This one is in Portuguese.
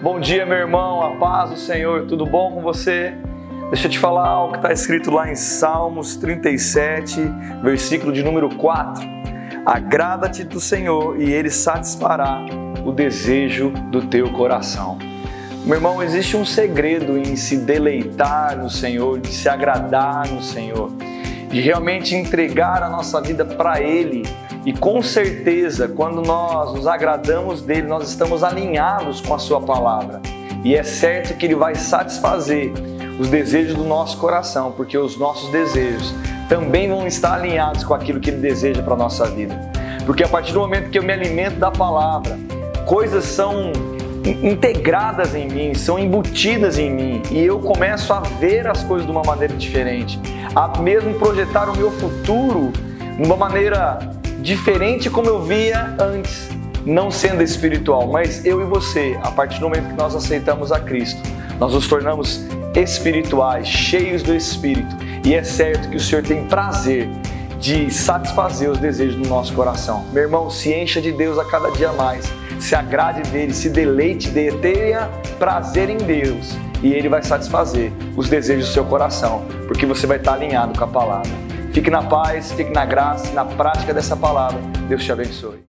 Bom dia, meu irmão, a paz do Senhor, tudo bom com você? Deixa eu te falar algo que está escrito lá em Salmos 37, versículo de número 4. Agrada-te do Senhor e Ele satisfará o desejo do teu coração. Meu irmão, existe um segredo em se deleitar no Senhor, de se agradar no Senhor, de realmente entregar a nossa vida para Ele. E com certeza, quando nós nos agradamos dele, nós estamos alinhados com a Sua palavra. E é certo que Ele vai satisfazer os desejos do nosso coração, porque os nossos desejos também vão estar alinhados com aquilo que Ele deseja para a nossa vida. Porque a partir do momento que eu me alimento da palavra, coisas são integradas em mim, são embutidas em mim e eu começo a ver as coisas de uma maneira diferente, a mesmo projetar o meu futuro de uma maneira diferente como eu via antes, não sendo espiritual, mas eu e você, a partir do momento que nós aceitamos a Cristo, nós nos tornamos espirituais, cheios do Espírito, e é certo que o Senhor tem prazer de satisfazer os desejos do nosso coração. Meu irmão, se encha de Deus a cada dia mais se agrade dele, se deleite dele, tenha prazer em Deus e ele vai satisfazer os desejos do seu coração, porque você vai estar alinhado com a palavra. Fique na paz, fique na graça, na prática dessa palavra. Deus te abençoe.